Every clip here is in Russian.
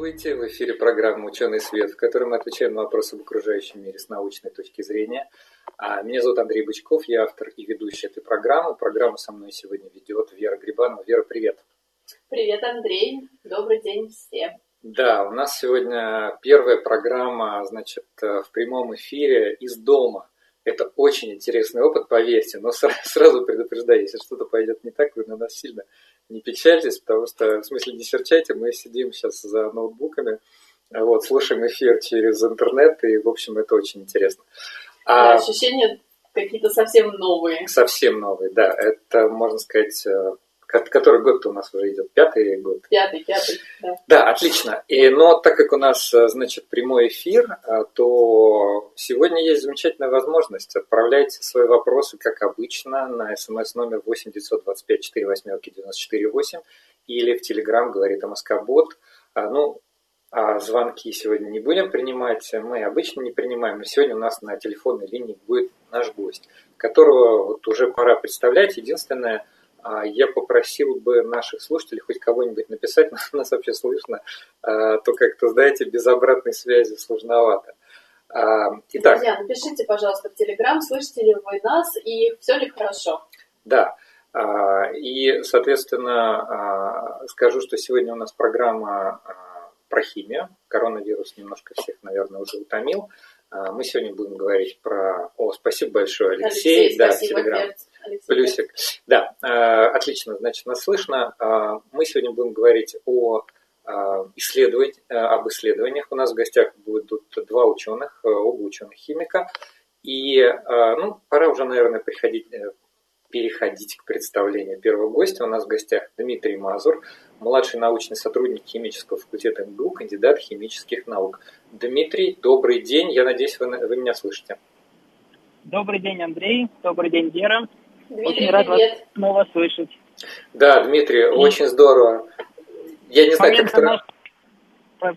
В эфире программа «Ученый свет», в которой мы отвечаем на вопросы об окружающем мире с научной точки зрения. А, меня зовут Андрей Бычков, я автор и ведущий этой программы. Программу со мной сегодня ведет Вера Грибанова. Вера, привет! Привет, Андрей! Добрый день всем! Да, у нас сегодня первая программа, значит, в прямом эфире из дома. Это очень интересный опыт, поверьте, но сразу предупреждаю, если что-то пойдет не так, вы на нас сильно не печальтесь, потому что, в смысле, не серчайте, мы сидим сейчас за ноутбуками, вот, слушаем эфир через интернет, и, в общем, это очень интересно. А, ощущения какие-то совсем новые. Совсем новые, да. Это, можно сказать, э, Который год-то у нас уже идет? Пятый год? Пятый, пятый, да. Да, отлично. И, но так как у нас, э, значит, прямой эфир, э, то сегодня есть замечательная возможность. Отправляйте свои вопросы, как обычно, на смс номер 8 925 4 восьмерки 94 8 или в Телеграм говорит МСК-бот. А, ну, а звонки сегодня не будем принимать, мы обычно не принимаем, но сегодня у нас на телефонной линии будет наш гость, которого вот уже пора представлять. Единственное, я попросил бы наших слушателей хоть кого-нибудь написать, нас вообще слышно, а, то как-то, знаете, без обратной связи сложновато. А, итак. Друзья, напишите, пожалуйста, в Телеграм, слышите ли вы нас и все ли хорошо. Да. И, соответственно, скажу, что сегодня у нас программа про химию. Коронавирус немножко всех, наверное, уже утомил. Мы сегодня будем говорить про... О, спасибо большое, Алексей. Алексей да, спасибо, Телеграм. Плюсик. Да, э, отлично, значит, нас слышно. Э, мы сегодня будем говорить о э, исследовать, об исследованиях. У нас в гостях будут два ученых, оба ученых химика. И ну, пора уже, наверное, приходить, переходить к представлению первого гостя. У нас в гостях Дмитрий Мазур, младший научный сотрудник химического факультета МГУ, кандидат химических наук. Дмитрий, добрый день. Я надеюсь, вы, вы меня слышите. Добрый день, Андрей. Добрый день. Дмитрий, Очень рад привет. вас снова слышать. Да, Дмитрий, и очень здорово. Я не знаю, как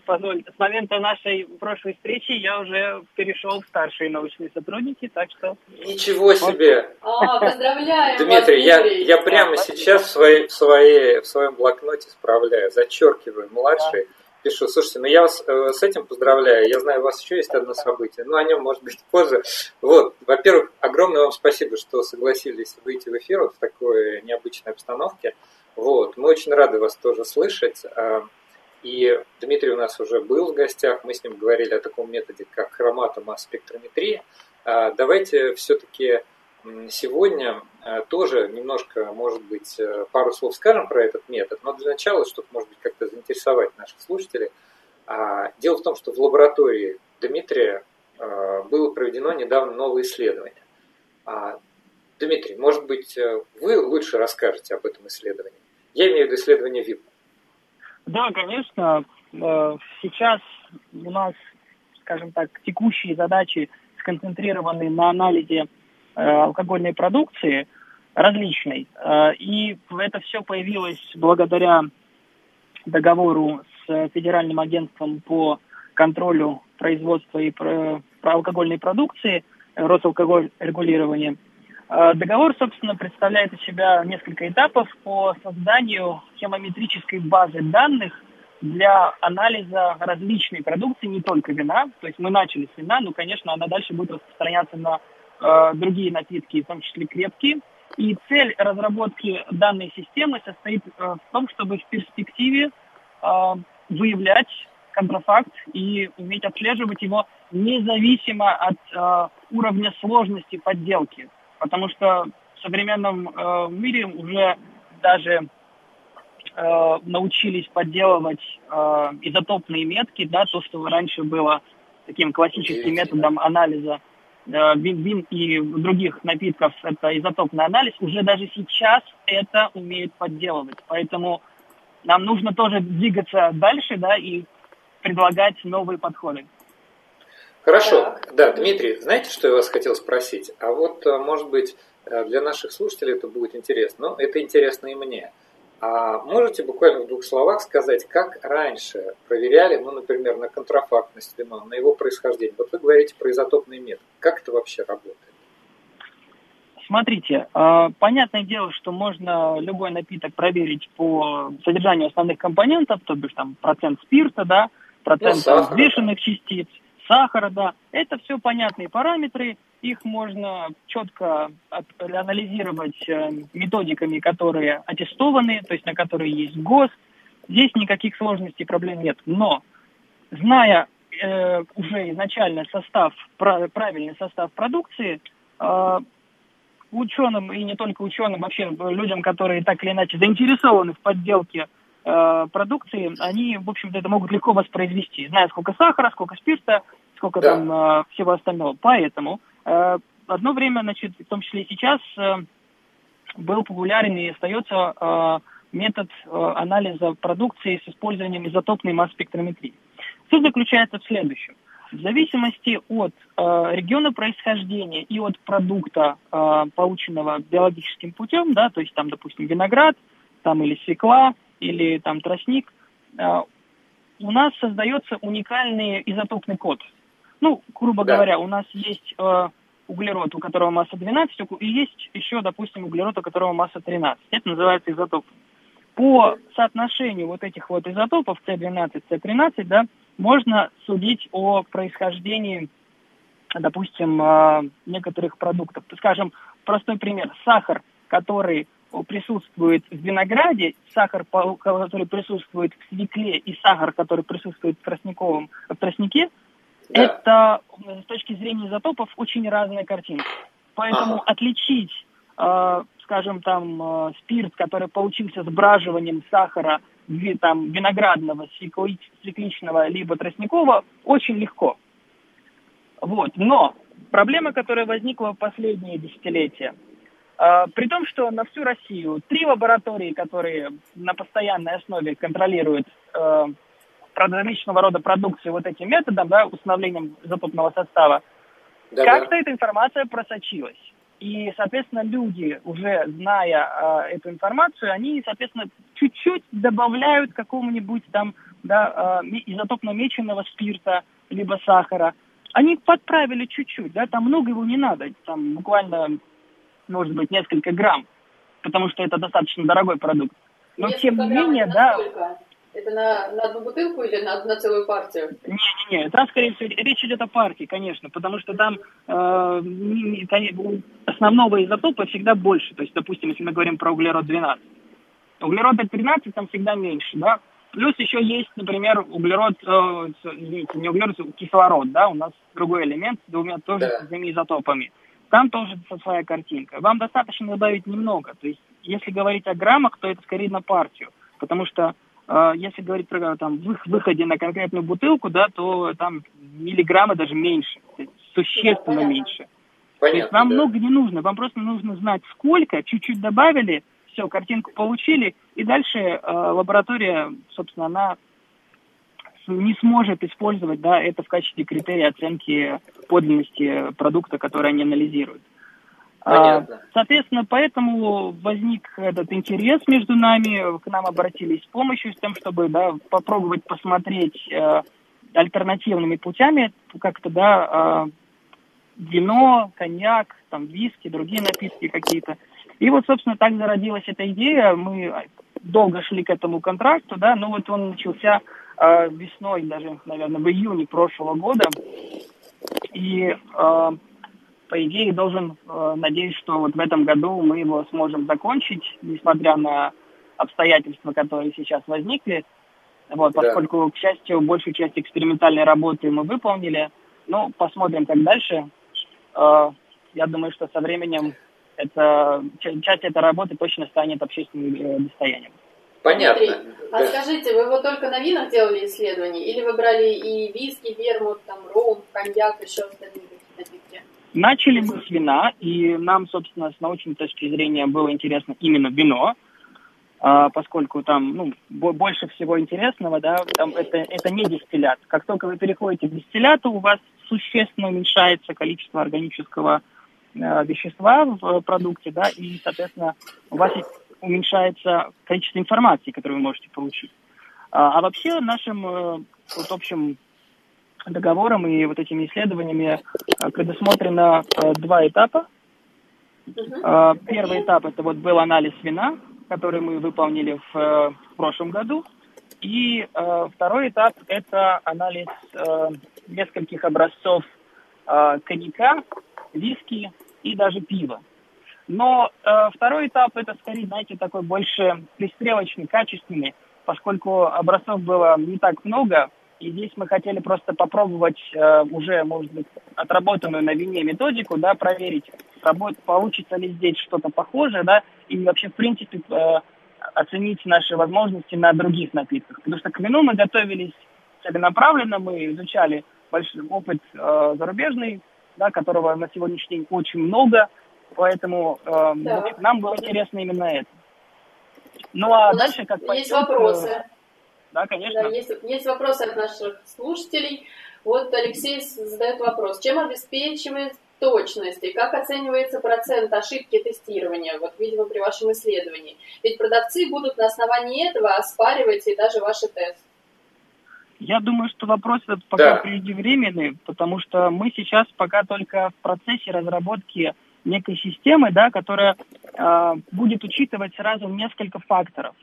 Позволь, с момента нашей прошлой встречи я уже перешел в старшие научные сотрудники, так что... Ничего себе! А, поздравляю Дмитрий, я, я прямо сейчас в, своей, в, своей, в своем блокноте справляю, зачеркиваю младший. Пишу. Слушайте, ну я вас э, с этим поздравляю. Я знаю, у вас еще есть одно событие, но о нем, может быть, позже. Вот, во-первых, огромное вам спасибо, что согласились выйти в эфир вот в такой необычной обстановке. Вот, мы очень рады вас тоже слышать. Э, и Дмитрий у нас уже был в гостях, мы с ним говорили о таком методе, как хроматомасс-спектрометрия. Э, давайте все-таки сегодня э, тоже немножко, может быть, э, пару слов скажем про этот метод, но для начала, чтобы, может быть, как-то заинтересовать наших слушателей. А, дело в том, что в лаборатории Дмитрия э, было проведено недавно новое исследование. А, Дмитрий, может быть, вы лучше расскажете об этом исследовании? Я имею в виду исследование ВИП. Да, конечно. Сейчас у нас, скажем так, текущие задачи сконцентрированы на анализе Э, алкогольной продукции различной. Э, и это все появилось благодаря договору с Федеральным агентством по контролю производства и про алкогольной продукции, Росалкоголь регулирования. Э, договор, собственно, представляет из себя несколько этапов по созданию хемометрической базы данных для анализа различной продукции, не только вина. То есть мы начали с вина, но, конечно, она дальше будет распространяться на Э, другие напитки, в том числе крепкие. И цель разработки данной системы состоит э, в том, чтобы в перспективе э, выявлять контрафакт и уметь отслеживать его независимо от э, уровня сложности подделки. Потому что в современном э, мире уже даже э, научились подделывать э, изотопные метки, да, то, что раньше было таким классическим методом анализа Э, вин и других напитков, это изотопный анализ, уже даже сейчас это умеют подделывать. Поэтому нам нужно тоже двигаться дальше, да, и предлагать новые подходы. Хорошо. Так. Да, Дмитрий, знаете, что я вас хотел спросить? А вот, э, может быть, э, для наших слушателей это будет интересно. Но это интересно и мне. А можете буквально в двух словах сказать, как раньше проверяли, ну, например, на контрафактность вина, на его происхождение? Вот вы говорите про изотопный метод. Как это вообще работает? Смотрите, э, понятное дело, что можно любой напиток проверить по содержанию основных компонентов, то бишь там процент спирта, да, процент ну, взвешенных частиц, сахара, да. Это все понятные параметры, их можно четко анализировать э, методиками, которые аттестованы, то есть на которые есть ГОСТ. Здесь никаких сложностей, проблем нет. Но, зная э, уже изначально состав, правильный состав продукции, э, ученым и не только ученым, вообще людям, которые так или иначе заинтересованы в подделке э, продукции, они, в общем-то, это могут легко воспроизвести, зная, сколько сахара, сколько спирта, сколько да. там э, всего остального. Поэтому э, одно время, значит, в том числе и сейчас, э, был популярен и остается э, метод э, анализа продукции с использованием изотопной масс-спектрометрии. Суть заключается в следующем. В зависимости от э, региона происхождения и от продукта, э, полученного биологическим путем, да, то есть там, допустим, виноград, там или свекла, или там тростник, э, у нас создается уникальный изотопный код. Ну, грубо да. говоря, у нас есть э, углерод, у которого масса 12, и есть еще, допустим, углерод, у которого масса 13. Это называется изотоп. По соотношению вот этих вот изотопов С12, С13, да, можно судить о происхождении, допустим, э, некоторых продуктов. Скажем, простой пример. Сахар, который присутствует в винограде, сахар, который присутствует в свекле, и сахар, который присутствует в, тростниковом, в тростнике, да. это с точки зрения изотопов очень разная картинка. Поэтому ага. отличить, э, скажем, там, э, спирт, который получился с браживанием сахара там, виноградного, свекличного, либо тростникового, очень легко. Вот. Но проблема, которая возникла в последние десятилетия, при том, что на всю Россию три лаборатории, которые на постоянной основе контролируют э, различного рода продукцию вот этим методом, да, установлением изотопного состава, да, как-то эта информация просочилась. И, соответственно, люди, уже зная э, эту информацию, они, соответственно, чуть-чуть добавляют какого-нибудь там да, э, изотопно меченного спирта, либо сахара. Они подправили чуть-чуть, да, там много его не надо, там буквально, может быть, несколько грамм, потому что это достаточно дорогой продукт. Но несколько тем не менее, да. Сколько? Это на, на одну бутылку или на, на целую партию? Не-не-не, там, скорее всего, речь идет о партии, конечно, потому что там э, основного изотопа всегда больше. То есть, допустим, если мы говорим про углерод-12. Углерод-13 там всегда меньше, да. Плюс еще есть, например, углерод, э, извините, не углерод, кислород, да, у нас другой элемент с двумя тоже да. с двумя изотопами. Там тоже своя картинка. Вам достаточно добавить немного. То есть, если говорить о граммах, то это скорее на партию. Потому что а, если говорить про там, выходе на конкретную бутылку, да, то там миллиграммы даже меньше, существенно Понятно. меньше. Понятно, то есть вам да. много не нужно, вам просто нужно знать сколько, чуть-чуть добавили, все, картинку получили, и дальше э, лаборатория, собственно, она не сможет использовать да, это в качестве критерия оценки подлинности продукта, который они анализируют. Понятно. Соответственно, поэтому возник этот интерес между нами, к нам обратились с помощью, с тем, чтобы да, попробовать посмотреть э, альтернативными путями как-то, да, э, вино, коньяк, там, виски, другие напитки какие-то. И вот, собственно, так зародилась эта идея. Мы долго шли к этому контракту, да, но вот он начался э, весной, даже, наверное, в июне прошлого года. И э, по идее, должен э, надеюсь, что вот в этом году мы его сможем закончить, несмотря на обстоятельства, которые сейчас возникли. Вот, да. поскольку, к счастью, большую часть экспериментальной работы мы выполнили. Ну, посмотрим, как дальше. Э, я думаю, что со временем это, часть этой работы точно станет общественным достоянием. Понятно. Андрей, а да. скажите, вы вот только на винах делали исследования? Или вы брали и виски, вермут, там, ром, коньяк, еще остальные какие-то напитки? Начали мы с вина, и нам, собственно, с научной точки зрения было интересно именно вино. а, поскольку там ну, больше всего интересного, да, там это, это не дистиллят. Как только вы переходите к дистилляту, у вас существенно уменьшается количество органического э, вещества в продукте, да, и, соответственно, у вас уменьшается количество информации, которую вы можете получить. А, а вообще нашим э, вот, общим договором и вот этими исследованиями э, предусмотрено э, два этапа. Э, первый этап это вот был анализ вина, который мы выполнили в, в прошлом году. И э, второй этап – это анализ э, нескольких образцов э, коньяка, виски и даже пива. Но э, второй этап – это скорее, знаете, такой больше пристрелочный, качественный, поскольку образцов было не так много, и здесь мы хотели просто попробовать э, уже, может быть, отработанную на вине методику, да, проверить, работ, получится ли здесь что-то похожее, да, и вообще, в принципе, э, оценить наши возможности на других напитках. Потому что к вину мы готовились целенаправленно, мы изучали большой опыт э, зарубежный, да, которого на сегодняшний день очень много, поэтому э, да. нам было интересно именно это. Ну а У дальше как Есть пойдет, вопросы. Э, да, конечно. Да, есть, есть вопросы от наших слушателей. Вот Алексей задает вопрос. Чем обеспечивает точность и как оценивается процент ошибки тестирования, вот, видимо, при вашем исследовании? Ведь продавцы будут на основании этого оспаривать и даже ваши тесты. Я думаю, что вопрос этот пока да. преждевременный, потому что мы сейчас пока только в процессе разработки некой системы, да, которая э, будет учитывать сразу несколько факторов.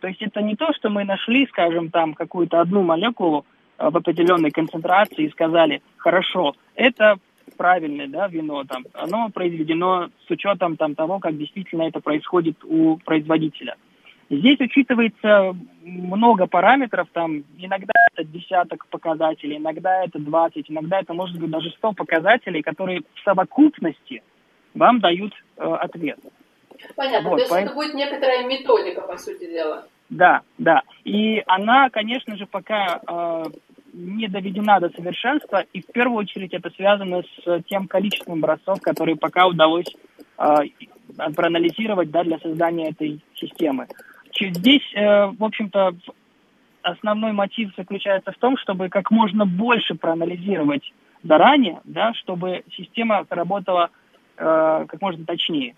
То есть это не то, что мы нашли, скажем, там какую-то одну молекулу э, в определенной концентрации и сказали, хорошо, это правильное да, вино, там, оно произведено с учетом там, того, как действительно это происходит у производителя. Здесь учитывается много параметров, там иногда это десяток показателей, иногда это 20, иногда это может быть даже 100 показателей, которые в совокупности вам дают э, ответ. Понятно, вот, то есть по... это будет некоторая методика, по сути дела. Да, да. И она, конечно же, пока э, не доведена до совершенства, и в первую очередь это связано с тем количеством образцов, которые пока удалось э, проанализировать да, для создания этой системы. Здесь, э, в общем-то, основной мотив заключается в том, чтобы как можно больше проанализировать заранее, да, чтобы система работала э, как можно точнее.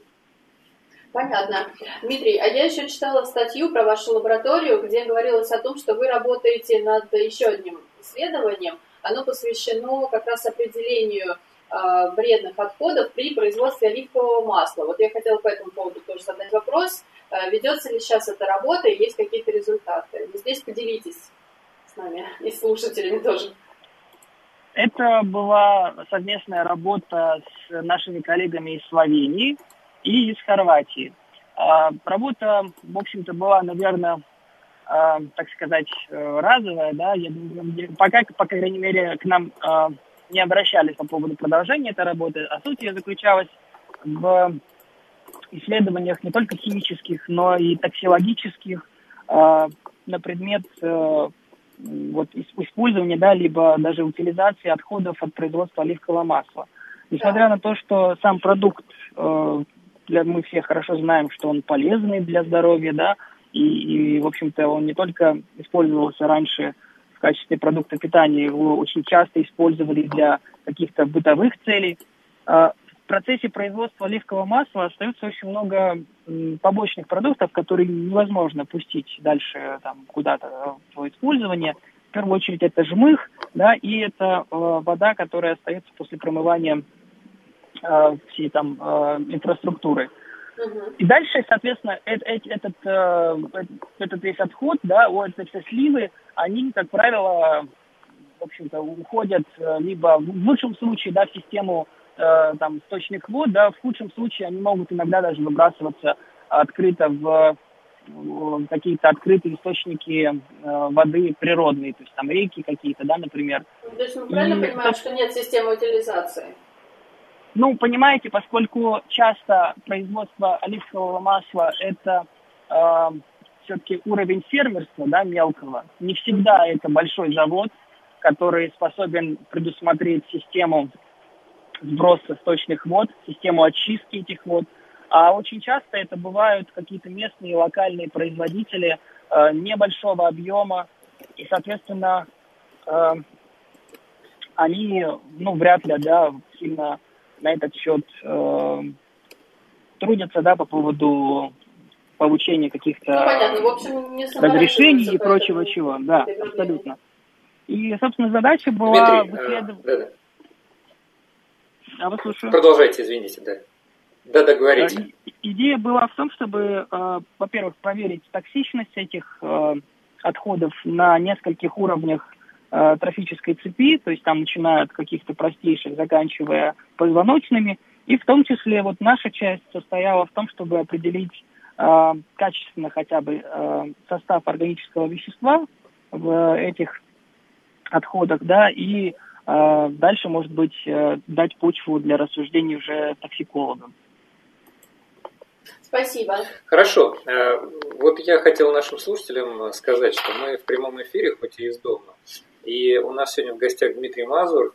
Понятно. Дмитрий, а я еще читала статью про вашу лабораторию, где говорилось о том, что вы работаете над еще одним исследованием. Оно посвящено как раз определению э, вредных отходов при производстве оливкового масла. Вот я хотела по этому поводу тоже задать вопрос. Э, ведется ли сейчас эта работа и есть какие-то результаты? И здесь поделитесь с нами и слушателями тоже. Это была совместная работа с нашими коллегами из Словении и из Хорватии. А, работа, в общем-то, была, наверное, а, так сказать, э, разовая, да, я пока, по крайней мере, к нам а, не обращались по поводу продолжения этой работы, а суть ее заключалась в исследованиях не только химических, но и токсиологических на предмет э, вот, использования, да, либо даже утилизации отходов от производства оливкового масла. Несмотря на то, что сам продукт э, для, мы все хорошо знаем, что он полезный для здоровья, да, и, и в общем-то, он не только использовался раньше в качестве продукта питания, его очень часто использовали для каких-то бытовых целей. А в процессе производства оливкового масла остается очень много побочных продуктов, которые невозможно пустить дальше там, куда-то в использование. В первую очередь это жмых, да, и это э, вода, которая остается после промывания э, всей там э, инфраструктуры. И дальше, соответственно, этот, этот, э, этот весь отход, да, вот эти все сливы, они, как правило, в общем-то, уходят э, либо в лучшем случае, да, в систему э, там сточных вод, да, в худшем случае они могут иногда даже выбрасываться открыто в какие-то открытые источники э, воды природные, то есть там реки какие-то, да, например. То есть мы правильно и, понимаем, что нет системы утилизации? Ну, понимаете, поскольку часто производство оливкового масла – это э, все-таки уровень фермерства, да, мелкого, не всегда это большой завод, который способен предусмотреть систему сброса сточных вод, систему очистки этих вод. А очень часто это бывают какие-то местные локальные производители э, небольшого объема, и, соответственно, э, они, ну, вряд ли, да, сильно на этот счет э, трудятся, да, по поводу получения каких-то ну, общем, разрешений и прочего чего. Да, абсолютно. И, собственно, задача была Дмитрий, выследовать... А, да, да. А вы слушаю. Продолжайте, извините, да. Да, договорите. Идея была в том, чтобы, э, во-первых, проверить токсичность этих э, отходов на нескольких уровнях э, трофической цепи, то есть там начиная от каких-то простейших, заканчивая позвоночными. И в том числе вот наша часть состояла в том, чтобы определить э, качественно хотя бы э, состав органического вещества в этих отходах, да, и э, дальше, может быть, э, дать почву для рассуждений уже токсикологам. Спасибо. Хорошо. Э, вот я хотел нашим слушателям сказать, что мы в прямом эфире, хоть и из дома. И у нас сегодня в гостях Дмитрий Мазур,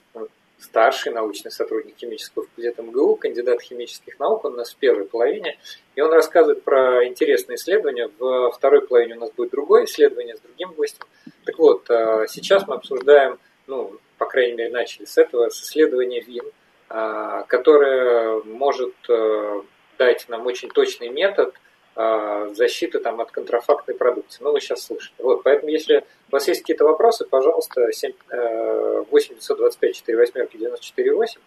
старший научный сотрудник химического факультета МГУ, кандидат химических наук, он у нас в первой половине. И он рассказывает про интересные исследования. В второй половине у нас будет другое исследование с другим гостем. Так вот, э, сейчас мы обсуждаем, ну, по крайней мере, начали с этого, с исследования ВИН, э, которое может дать нам очень точный метод а, защиты там, от контрафактной продукции. Ну, вы сейчас слышите. Вот, поэтому, если у вас есть какие-то вопросы, пожалуйста, 7, 8 925 4 восьмерки 94 8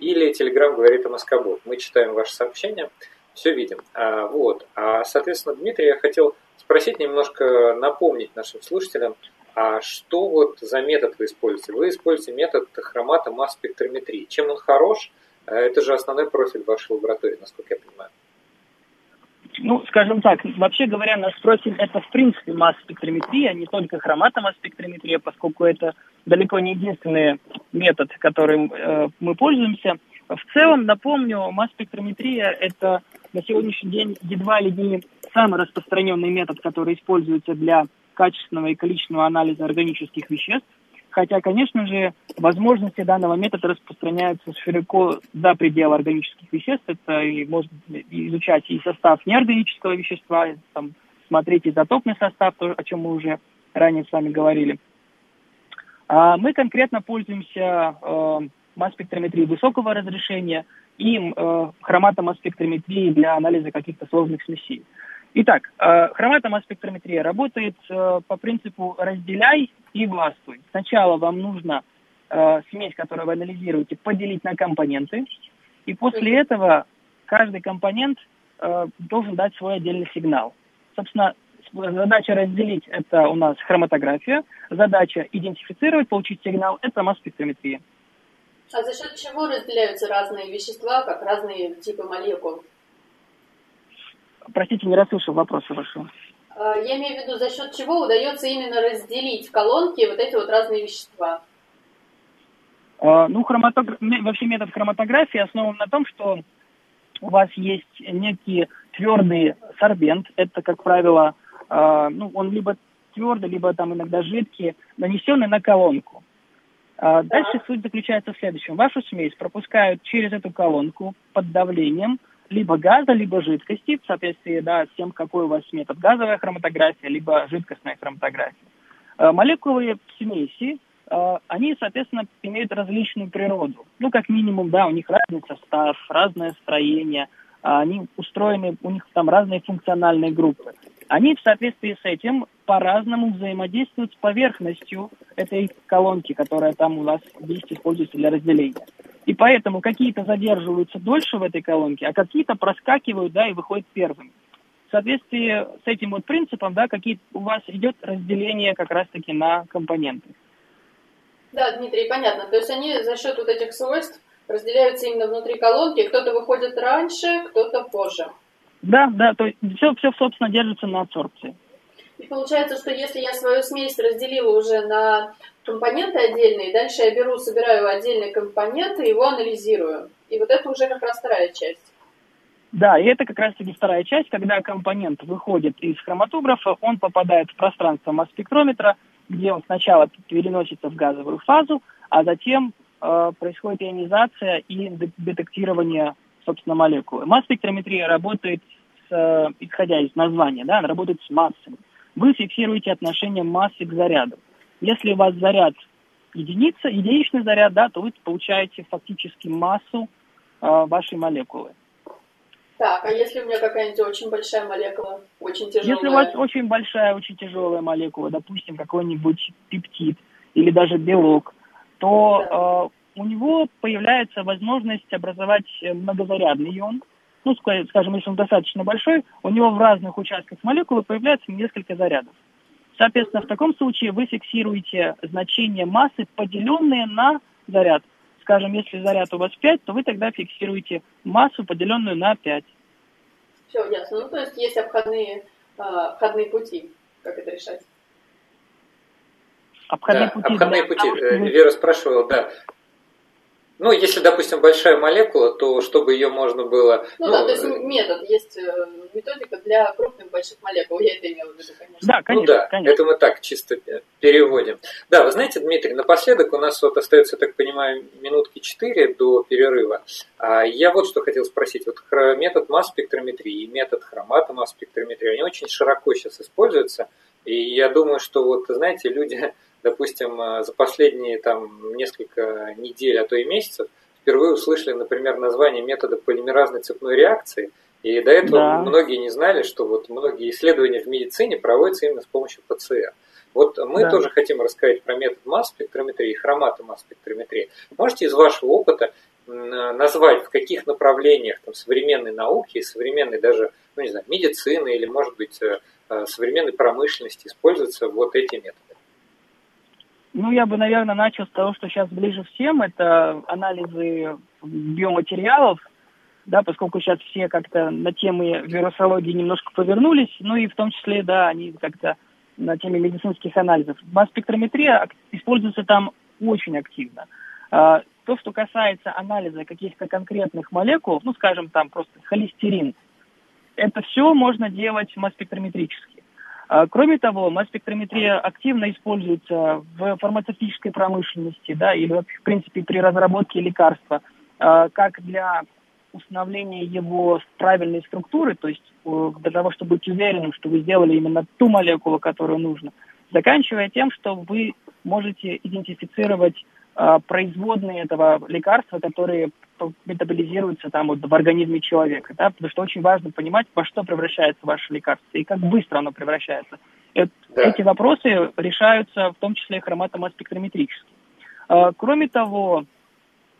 или Телеграм говорит о Москобот. Мы читаем ваши сообщения, все видим. А, вот. А, соответственно, Дмитрий, я хотел спросить немножко, напомнить нашим слушателям, а что вот за метод вы используете? Вы используете метод хромата масс спектрометрии. Чем он хорош? А это же основной профиль вашей лаборатории, насколько я понимаю. Ну, скажем так, вообще говоря, наш профиль это в принципе масс-спектрометрия, не только хроматомасс-спектрометрия, поскольку это далеко не единственный метод, которым э, мы пользуемся. В целом, напомню, масс-спектрометрия это на сегодняшний день едва ли не самый распространенный метод, который используется для качественного и количественного анализа органических веществ. Хотя, конечно же, возможности данного метода распространяются широко за пределы органических веществ. Это и можно изучать и состав неорганического вещества, там, смотреть изотопный состав, то, о чем мы уже ранее с вами говорили. А мы конкретно пользуемся э, масс-спектрометрией высокого разрешения и э, хроматомасс-спектрометрией для анализа каких-то сложных смесей. Итак, э, хроматомасс-спектрометрия работает э, по принципу «разделяй и властвуй». Сначала вам нужно э, смесь, которую вы анализируете, поделить на компоненты, и после этого каждый компонент должен дать свой отдельный сигнал. Собственно, задача разделить – это у нас хроматография, задача идентифицировать, получить сигнал – это масс-спектрометрия. А за счет чего разделяются разные вещества, как разные типы молекул? Простите, не расслышал вопроса вашего. А, я имею в виду, за счет чего удается именно разделить в колонке вот эти вот разные вещества? А, ну, хроматограф... вообще метод хроматографии основан на том, что у вас есть некий твердый сорбент. Это, как правило, а, ну, он либо твердый, либо там иногда жидкий, нанесенный на колонку. Дальше суть заключается в следующем. Вашу смесь пропускают через эту колонку под давлением – либо газа, либо жидкости, в соответствии да, с тем, какой у вас метод газовая хроматография, либо жидкостная хроматография. Э, молекулы смеси, э, они, соответственно, имеют различную природу. Ну, как минимум, да, у них разный состав, разное строение, а они устроены, у них там разные функциональные группы. Они в соответствии с этим по-разному взаимодействуют с поверхностью этой колонки, которая там у вас здесь используется для разделения. И поэтому какие-то задерживаются дольше в этой колонке, а какие-то проскакивают, да, и выходят первыми. В соответствии с этим вот принципом, да, какие у вас идет разделение как раз-таки на компоненты. Да, Дмитрий, понятно. То есть они за счет вот этих свойств разделяются именно внутри колонки. Кто-то выходит раньше, кто-то позже. Да, да, то есть все, все, собственно, держится на абсорбции. И получается, что если я свою смесь разделила уже на компоненты отдельные, дальше я беру, собираю отдельные компоненты, его анализирую. И вот это уже как раз вторая часть. Да, и это как раз-таки вторая часть, когда компонент выходит из хроматографа, он попадает в пространство масс-спектрометра, где он сначала переносится в газовую фазу, а затем э, происходит ионизация и детектирование собственно, молекулы. Масс-спектрометрия работает, с, исходя из названия, да, она работает с массами. Вы фиксируете отношение массы к заряду. Если у вас заряд единица, единичный заряд, да, то вы получаете фактически массу э, вашей молекулы. Так, а если у меня какая-нибудь очень большая молекула, очень тяжелая? Если у вас очень большая, очень тяжелая молекула, допустим, какой-нибудь пептид или даже белок, то да. э, у него появляется возможность образовать многозарядный ион. Ну, скажем, если он достаточно большой, у него в разных участках молекулы появляется несколько зарядов. Соответственно, в таком случае вы фиксируете значение массы, поделенные на заряд. Скажем, если заряд у вас 5, то вы тогда фиксируете массу, поделенную на 5. Все, ясно. Ну, то есть есть обходные, э, обходные пути, как это решать. Обходные да, пути. Обходные пути. Того, э, Вера спрашивала, да. Ну, если, допустим, большая молекула, то чтобы ее можно было... Ну, ну да, то есть метод, есть э, методика для крупных больших молекул, я это имела в виду, конечно. Да, конечно. Ну да, конечно. это мы так чисто переводим. Да, вы знаете, Дмитрий, напоследок у нас вот остается, так понимаю, минутки 4 до перерыва. А я вот что хотел спросить. Вот метод масс-спектрометрии и метод хроматомасс-спектрометрии, они очень широко сейчас используются. И я думаю, что вот, знаете, люди допустим, э, за последние там несколько недель, а то и месяцев, впервые услышали, например, название метода полимеразной цепной реакции, и до этого да. многие не знали, что вот многие исследования в медицине проводятся именно с помощью ПЦР. Вот мы да. тоже хотим рассказать про метод масс-спектрометрии и хроматомасс-спектрометрии. Можете из вашего опыта назвать, в каких направлениях там, современной науки, современной даже, ну не знаю, медицины или, может быть, э, э, современной промышленности используются вот эти методы? Ну, я бы, наверное, начал с того, что сейчас ближе всем. Это анализы биоматериалов, да, поскольку сейчас все как-то на темы вирусологии немножко повернулись, ну и в том числе, да, они как-то на теме медицинских анализов. Масс-спектрометрия используется там очень активно. А, то, что касается анализа каких-то конкретных молекул, ну, скажем, там просто холестерин, это все можно делать масс-спектрометрически. А, кроме того, масс-спектрометрия активно используется в фармацевтической промышленности, да, или в принципе при разработке лекарства, а, как для установления его правильной структуры, то есть для того, чтобы быть уверенным, что вы сделали именно ту молекулу, которую нужно, заканчивая тем, что вы можете идентифицировать а, производные этого лекарства, которые метаболизируются там вот в организме человека, да, потому что очень важно понимать, во что превращается ваше лекарство и как быстро оно превращается. Это, да. Эти вопросы решаются в том числе хроматомасспектрометрически. А, кроме того,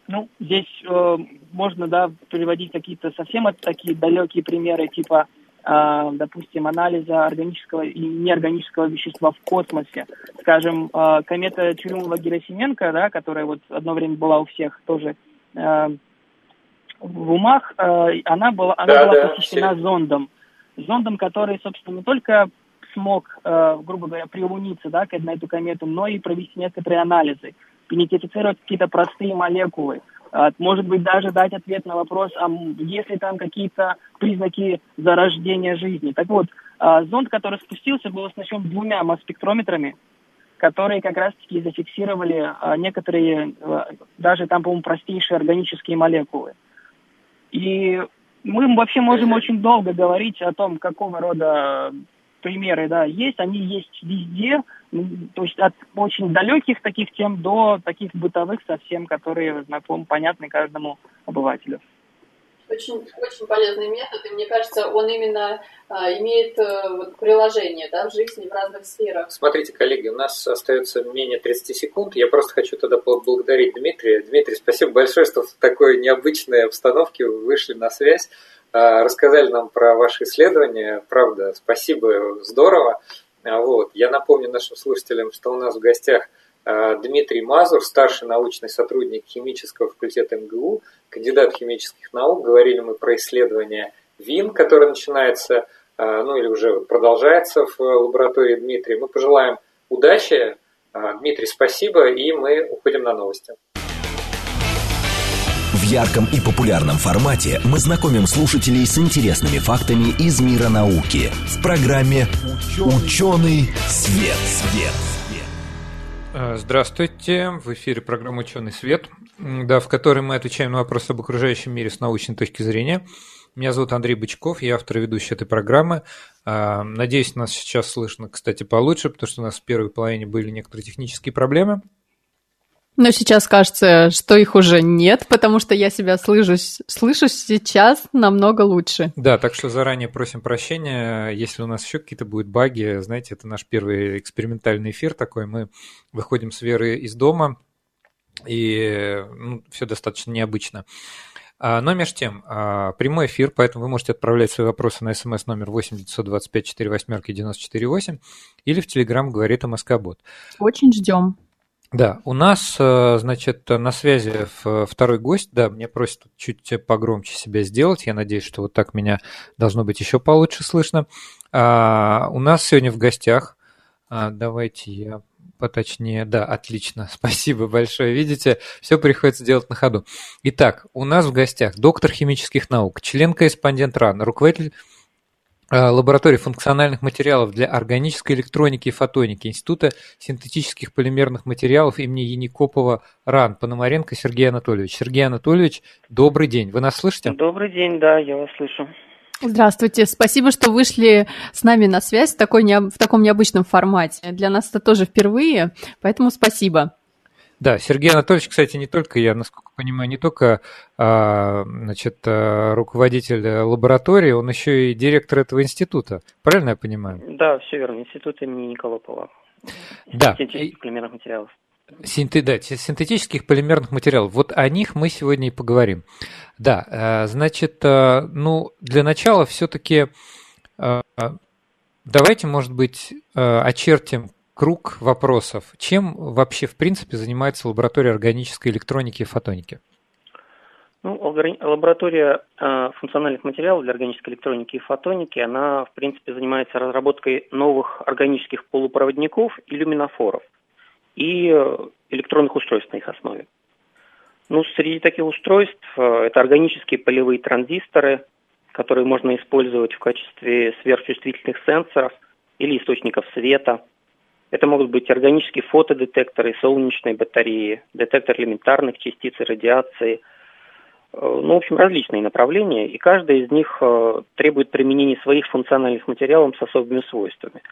ну, здесь э, можно, да, приводить какие-то совсем такие далекие примеры, типа, э, допустим, анализа органического и неорганического вещества в космосе. Скажем, э, комета Чурюмова-Герасименко, да, которая вот одно время была у всех тоже э, в умах, э, она была, она да, была да, посещена все. зондом. Зондом, который, собственно, не только смог, э, грубо говоря, прилуниться да, на эту комету, но и провести некоторые анализы, идентифицировать какие-то простые молекулы, э, может быть, даже дать ответ на вопрос, а есть ли там какие-то признаки зарождения жизни. Так вот, э, зонд, который спустился, был оснащен двумя масс-спектрометрами, которые как раз-таки зафиксировали э, некоторые, даже там, по-моему, простейшие органические молекулы. И мы вообще можем очень долго говорить о том, какого рода примеры, да, есть, они есть везде, то есть от очень далеких таких тем до таких бытовых совсем, которые знакомы, понятны каждому обывателю очень, очень полезный метод, и мне кажется, он именно а, имеет а, вот, приложение да, в жизни в разных сферах. Смотрите, коллеги, у нас остается менее 30 секунд. Я просто хочу тогда поблагодарить Дмитрия. Дмитрий, спасибо большое, что в такой необычной обстановке вы вышли на связь, а, рассказали нам про ваши исследования. Правда, спасибо, здорово. А, вот. Я напомню нашим слушателям, что у нас в гостях Дмитрий Мазур, старший научный сотрудник химического факультета МГУ, кандидат химических наук. Говорили мы про исследование ВИН, которое начинается, э, ну или уже продолжается в лаборатории Дмитрия. Мы пожелаем удачи. Э, Дмитрий, спасибо, и мы уходим на новости. В ярком и популярном формате мы знакомим слушателей с интересными фактами из мира науки в программе «Ученый свет». свет. Здравствуйте, в эфире программа «Ученый свет». Да, в которой мы отвечаем на вопросы об окружающем мире с научной точки зрения. Меня зовут Андрей Бычков, я автор и ведущий этой программы. А, надеюсь, нас сейчас слышно, кстати, получше, потому что у нас в первой половине были некоторые технические проблемы. Но сейчас кажется, что их уже нет, потому что я себя слышу, слышу сейчас намного лучше. Да, так что заранее просим прощения, если у нас еще какие-то будут баги. Знаете, это наш первый экспериментальный эфир такой. Мы выходим с Веры из дома, и ну, все достаточно необычно. А, но между тем, а, прямой эфир, поэтому вы можете отправлять свои вопросы на смс номер 8 925 4 восьмерки 94 или в Телеграм говорит о Москобот. Очень ждем. Да, у нас, э, значит, на связи второй гость. Да, мне просят чуть погромче себя сделать. Я надеюсь, что вот так меня должно быть еще получше слышно. А, у нас сегодня в гостях, а, давайте я поточнее. Да, отлично. Спасибо большое. Видите, все приходится делать на ходу. Итак, у нас в гостях доктор химических наук, член-корреспондент РАН, руководитель лаборатории функциональных материалов для органической электроники и фотоники Института синтетических полимерных материалов имени Яникопова РАН Пономаренко Сергей Анатольевич. Сергей Анатольевич, добрый день. Вы нас слышите? Добрый день, да, я вас слышу. Здравствуйте, спасибо, что вышли с нами на связь в, такой не, в таком необычном формате. Для нас это тоже впервые, поэтому спасибо. Да, Сергей Анатольевич, кстати, не только я, насколько понимаю, не только а, значит, а, руководитель лаборатории, он еще и директор этого института. Правильно я понимаю? Да, все верно. Институт имени Николопова. Да. Синтетических полимерных материалов. Синте, да, синтетических полимерных материалов. Вот о них мы сегодня и поговорим. Да, а, значит, ну, для начала все-таки давайте, может быть, очертим круг вопросов. Чем вообще, в принципе, занимается лаборатория органической электроники и фотоники? Ну, лаборатория э, функциональных материалов для органической электроники и фотоники, она, в принципе, занимается разработкой новых органических полупроводников и люминофоров и э, электронных устройств на их основе. Ну, среди таких устройств э, это органические полевые транзисторы, которые можно использовать в качестве сверхчувствительных сенсоров или источников света – это могут быть органические фотодетекторы, солнечные батареи, детектор элементарных частиц радиации. Э, ну, в общем, различные направления, и каждая из них э, требует применения своих функциональных материалов с особыми свойствами,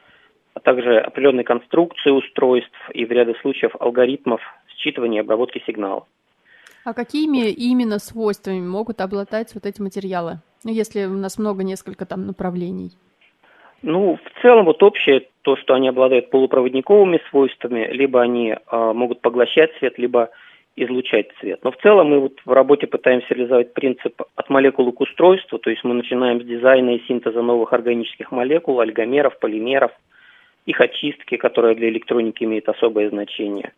а также определенной конструкции устройств и в ряде случаев алгоритмов считывания и обработки сигналов. А какими именно свойствами могут обладать вот эти материалы? Ну, если у нас много, несколько там направлений. Ну, в целом, вот общее то, что они обладают полупроводниковыми свойствами, либо они э, могут поглощать свет, либо излучать свет. Но в целом мы вот в работе пытаемся реализовать принцип от молекулы к устройству, то есть мы начинаем с дизайна и синтеза новых органических молекул, альгомеров, полимеров, их очистки, которая для электроники имеет особое значение,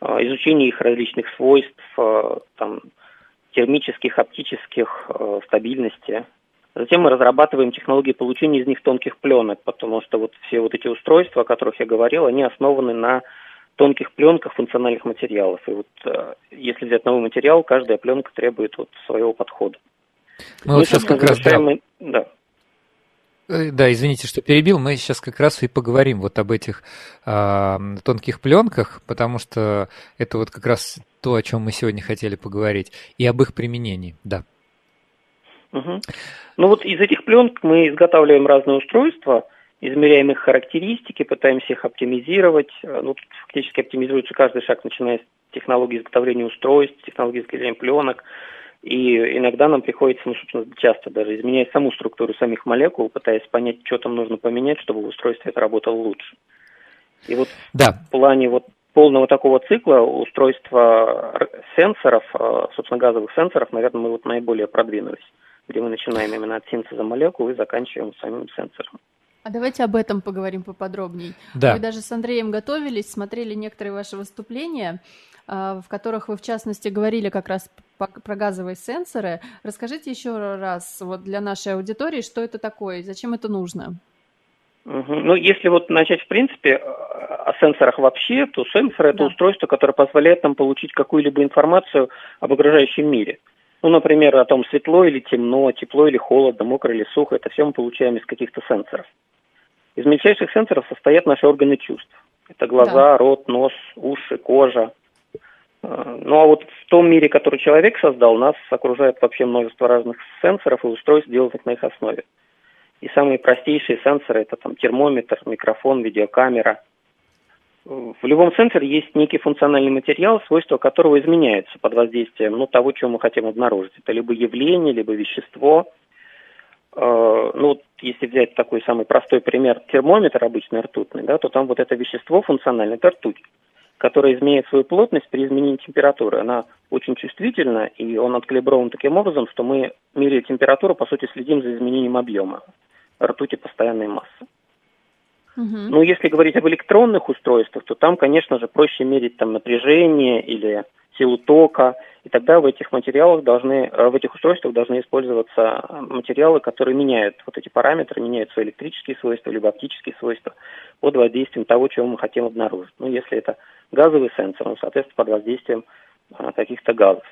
э, изучение их различных свойств, э, там, термических, оптических, стабильности, Затем мы разрабатываем технологии получения из них тонких пленок, потому что вот все вот эти устройства, о которых я говорил, они основаны на тонких пленках функциональных материалов. И вот э, если взять новый материал, каждая пленка требует вот своего подхода. Мы, мы вот сейчас как раз да. да. Э, да, извините, что перебил. Мы сейчас как раз и поговорим вот об этих э, тонких пленках, потому что это вот как раз то, о чем мы сегодня хотели поговорить, и об их применении. Да. Угу. Ну вот из этих пленок мы изготавливаем разные устройства, измеряем их характеристики, пытаемся их оптимизировать. Э, ну, тут фактически оптимизируется каждый шаг, начиная с технологии изготовления устройств, технологии изготовления пленок. И иногда нам приходится, ну, собственно, часто даже изменять саму структуру самих молекул, пытаясь понять, что там нужно поменять, чтобы в устройстве это работало лучше. И вот да. в плане вот полного такого цикла устройства сенсоров, э, собственно, газовых сенсоров, наверное, мы вот наиболее продвинулись где мы начинаем именно от синтеза молекул и заканчиваем самим сенсором. А давайте об этом поговорим поподробнее. Да. Мы даже с Андреем готовились, смотрели некоторые ваши выступления, а, в которых вы, в частности, говорили как раз про газовые сенсоры. Расскажите еще раз вот для нашей аудитории, что это такое, зачем это нужно? Ну, если вот начать, в принципе, о сенсорах вообще, то сенсор – это да. устройство, которое позволяет нам получить какую-либо информацию об окружающем мире – ну, например, о том, светло или темно, тепло или холодно, мокро или сухо, это все мы получаем из каких-то сенсоров. Из мельчайших сенсоров состоят наши органы чувств. Это глаза, да. рот, нос, уши, кожа. Ну а вот в том мире, который человек создал, нас окружает вообще множество разных сенсоров и устройств, сделанных на их основе. И самые простейшие сенсоры это там термометр, микрофон, видеокамера. В любом сенсоре есть некий функциональный материал, свойства которого изменяются под воздействием ну, того, чего мы хотим обнаружить. Это либо явление, либо вещество. Э, ну, если взять такой самый простой пример, термометр обычный ртутный, да, то там вот это вещество функциональное, это ртуть которая изменяет свою плотность при изменении температуры. Она очень чувствительна, и он откалиброван таким образом, что мы, меряя температуру, по сути, следим за изменением объема ртути постоянной массы. Ну, если говорить об электронных устройствах, то там, конечно же, проще мерить там напряжение или силу тока, и тогда в этих материалах должны, э, в этих устройствах должны использоваться материалы, которые меняют вот эти параметры, меняют свои электрические свойства, либо оптические свойства под воздействием того, чего мы хотим обнаружить. Ну, если это газовый сенсор, ну, соответственно, под воздействием а, каких-то газов.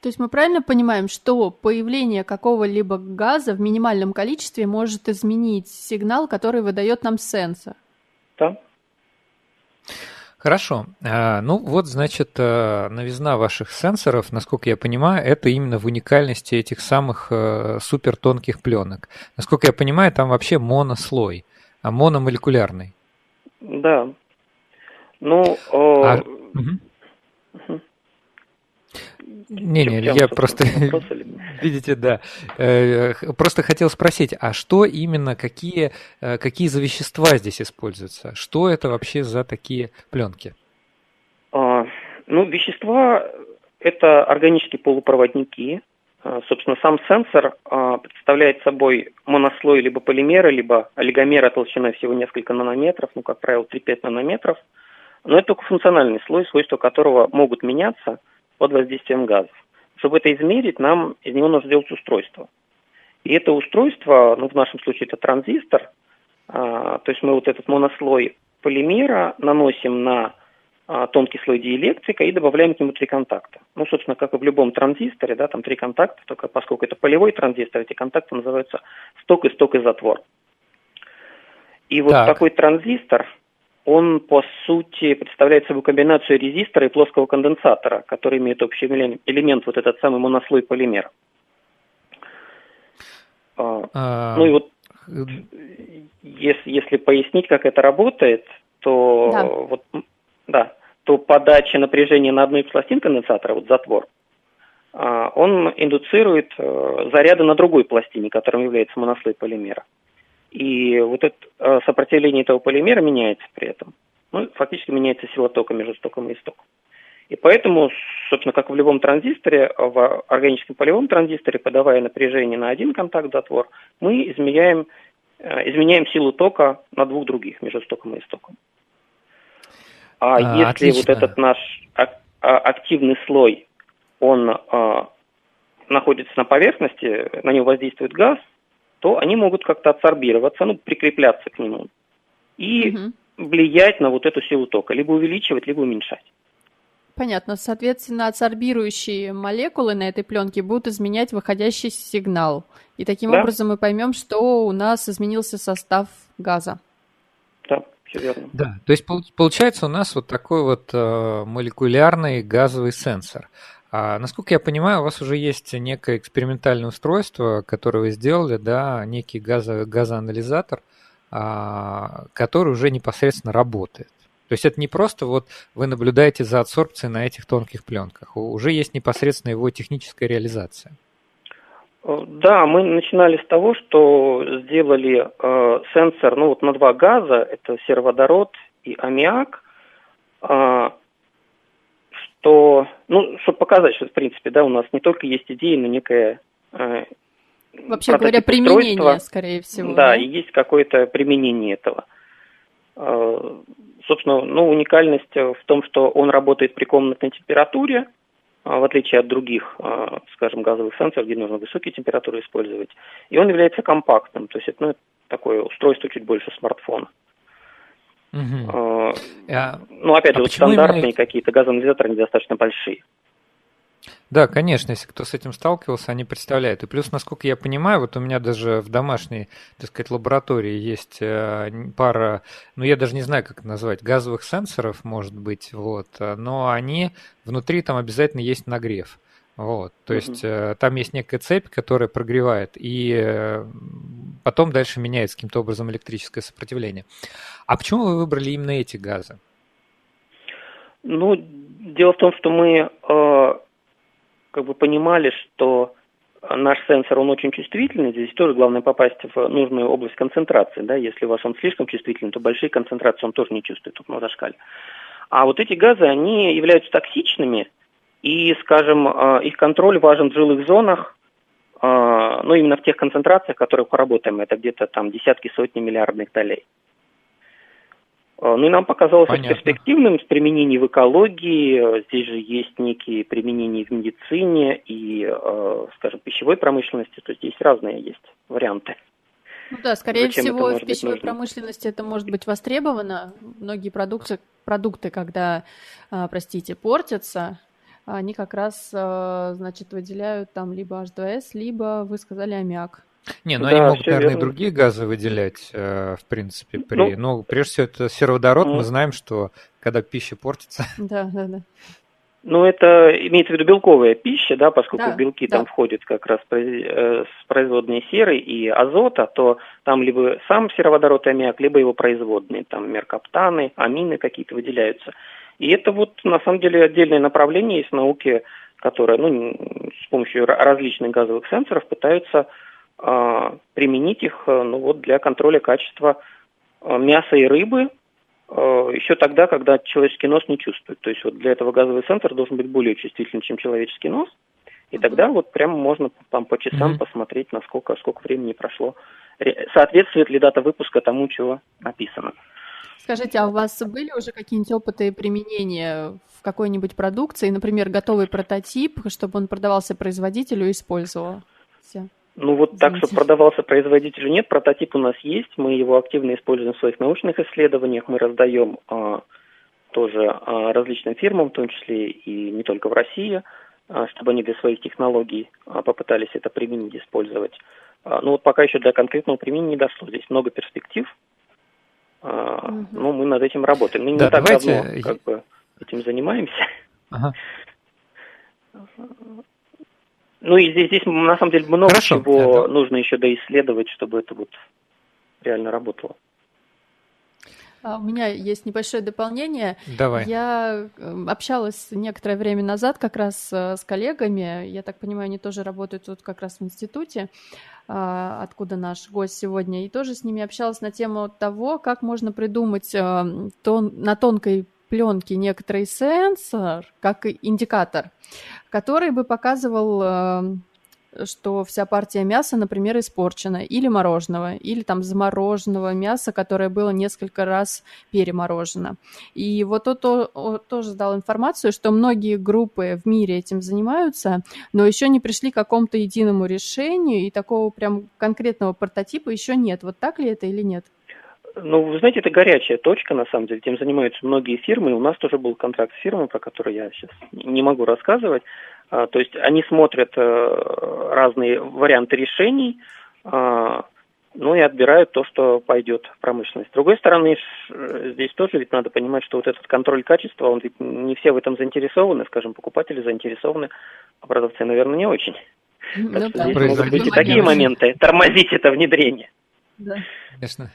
То есть мы правильно понимаем, что появление какого-либо газа в минимальном количестве может изменить сигнал, который выдает нам сенсор? Да. Хорошо. А, ну вот, значит, э, новизна ваших сенсоров, насколько я понимаю, это именно в уникальности этих самых э, супертонких пленок. Насколько я понимаю, там вообще монослой, а мономолекулярный. Да. Ну, а... угу. Не-не, я просто, видите, да, э, просто хотел спросить, а что именно, какие, э, какие за вещества здесь используются? Что это вообще за такие пленки? А, ну, вещества – это органические полупроводники. А, собственно, сам сенсор а, представляет собой монослой либо полимера, либо олигомера толщиной всего несколько нанометров, ну, как правило, 3-5 нанометров. Но это только функциональный слой, свойства которого могут меняться – под воздействием газов. Чтобы это измерить, нам из него нужно сделать устройство. И это устройство, ну в нашем случае это транзистор, а, то есть мы вот этот монослой полимера наносим на а, тонкий слой диэлектрика и добавляем к нему три контакта. Ну, собственно, как и в любом транзисторе, да, там три контакта, только поскольку это полевой транзистор, эти контакты называются сток и сток и затвор. И вот так. такой транзистор, он, по сути, представляет собой комбинацию резистора и плоского конденсатора, который имеет общий элемент, вот этот самый монослой полимера. А. Ну и вот, если, если пояснить, как это работает, то да. вот, да, то подача напряжения на одну из пластин конденсатора, вот затвор, а, он индуцирует э, заряды на другой пластине, которым является монослой полимера. И вот это э, сопротивление этого полимера меняется при этом. Ну, фактически меняется сила тока между стоком и истоком. И поэтому, собственно, как в любом транзисторе, в органическом полевом транзисторе, подавая напряжение на один контакт затвор, мы изменяем, э, изменяем силу тока на двух других, между стоком и истоком. А, а если отлично. вот этот наш а, активный слой, он а, находится на поверхности, на него воздействует газ, то они могут как-то адсорбироваться, ну, прикрепляться к нему и угу. влиять на вот эту силу тока, либо увеличивать, либо уменьшать. Понятно. Соответственно, адсорбирующие молекулы на этой пленке будут изменять выходящий сигнал. И таким да. образом мы поймем, что у нас изменился состав газа. Да, все верно. Да, то есть получается у нас вот такой вот э, молекулярный газовый сенсор. А, насколько я понимаю, у вас уже есть некое экспериментальное устройство, которое вы сделали, да, некий газо, газоанализатор, а, который уже непосредственно работает. То есть это не просто вот вы наблюдаете за адсорбцией на этих тонких пленках, уже есть непосредственно его техническая реализация. Э, да, мы начинали с того, что сделали э, сенсор ну, вот на два газа, это сероводород и аммиак. Э, то, ну, чтобы показать, что, в принципе, да, у нас не только есть идеи, но некое э, Вообще говоря, применение, скорее всего. Да, да? и есть какое-то применение этого. Э, собственно, ну, уникальность в том, что он работает при комнатной температуре, э, в отличие от других, скажем, газовых сенсоров, где нужно высокие температуры использовать. И он является компактным, то есть это ну, такое устройство чуть больше смартфона. Угу. А, ну, опять а же, вот стандартные именно... какие-то газоанализаторы недостаточно большие. Да, конечно, если кто с этим сталкивался, они представляют. И плюс, насколько я понимаю, вот у меня даже в домашней, так сказать, лаборатории есть э, пара, ну я даже не знаю, как это назвать, газовых сенсоров, может быть, вот, но они, внутри там обязательно есть нагрев. Вот, то угу. есть э, там есть некая цепь, которая прогревает, и э, потом дальше меняется каким-то образом электрическое сопротивление. А почему вы выбрали именно эти газы? Ну, дело в том, что мы э, как бы понимали, что наш сенсор, он очень чувствительный, здесь тоже главное попасть в нужную область концентрации, да, если у вас он слишком чувствительный, то большие концентрации он тоже не чувствует, тут на зашкале. А вот эти газы, они являются токсичными, и, скажем, э, их контроль важен в жилых зонах, э, ну, именно в тех концентрациях, в которых мы работаем, это где-то там десятки, сотни миллиардных долей. Э, ну и нам показалось Понятно. это перспективным с применением в экологии. Здесь же есть некие применения в медицине и, скажем, пищевой промышленности. То есть здесь разные есть варианты. Ну да, скорее Зачем всего, в пищевой промышленности это может быть востребовано. Многие продукты, продукты когда, э, простите, портятся, они как раз, значит, выделяют там либо H2S, либо, вы сказали, аммиак. Не, ну да, они могут, наверное, верно. и другие газы выделять, э, в принципе, при. Ну, ну прежде всего, это сероводород. Ну, мы знаем, что когда пища портится. Да, да, да. Ну, это имеется в виду белковая пища, да, поскольку да, белки да. там входят как раз э, с производной серы и азота, то там либо сам сероводород и аммиак, либо его производные, там меркаптаны, амины какие-то выделяются. И это вот на самом деле отдельное направление есть в науке, которое ну, с помощью различных газовых сенсоров пытаются а, применить их э, ну, вот, для контроля качества э, мяса и рыбы э, еще тогда, когда человеческий нос не чувствует. То есть вот для этого газовый сенсор должен быть более чувствительным, чем человеческий нос. И тогда вот прямо можно там по часам mm-hmm. посмотреть, насколько сколько времени прошло. Соответствует ли дата выпуска тому, чего написано. Скажите, а у вас были уже какие-нибудь опыты применения в какой-нибудь продукции, например, готовый прототип, чтобы он продавался производителю и использовался? Ну вот так, что продавался производителю, нет. Прототип у нас есть. Мы его активно используем в своих научных исследованиях. Мы раздаем а, тоже а, различным фирмам, в том числе и не только в России, а, чтобы они для своих технологий а, попытались это применить, использовать. А, ну вот пока еще для конкретного применения не дошло. Здесь много перспектив. Угу. Ну, мы над этим работаем. Мы не да, так давайте... давно как бы, этим занимаемся. Ага. Ну и здесь, здесь на самом деле много Хорошо, чего это... нужно еще доисследовать, чтобы это вот реально работало. А, у меня есть небольшое дополнение. Давай. Я эм, общалась некоторое время назад как раз э, с коллегами. Я так понимаю, они тоже работают тут как раз в институте, а, откуда наш гость сегодня. И тоже с ними общалась на тему того, как можно придумать эм, тон, на тонкой пленки некоторый сенсор, как индикатор, который бы показывал, эм, что вся партия мяса, например, испорчена, или мороженого, или там замороженного мяса, которое было несколько раз переморожено. И вот он тоже дал информацию, что многие группы в мире этим занимаются, но еще не пришли к какому-то единому решению, и такого прям конкретного прототипа еще нет. Вот так ли это или нет? Ну, вы знаете, это горячая точка, на самом деле. Этим занимаются многие фирмы. У нас тоже был контракт с фирмой, про который я сейчас не могу рассказывать. А, то есть они смотрят э, разные варианты решений, а, ну и отбирают то, что пойдет в промышленность. С другой стороны, здесь тоже ведь надо понимать, что вот этот контроль качества, он ведь не все в этом заинтересованы, скажем, покупатели заинтересованы, а продавцы, наверное, не очень. Ну, так что здесь могут быть и такие моменты, тормозить это внедрение. Да. Конечно.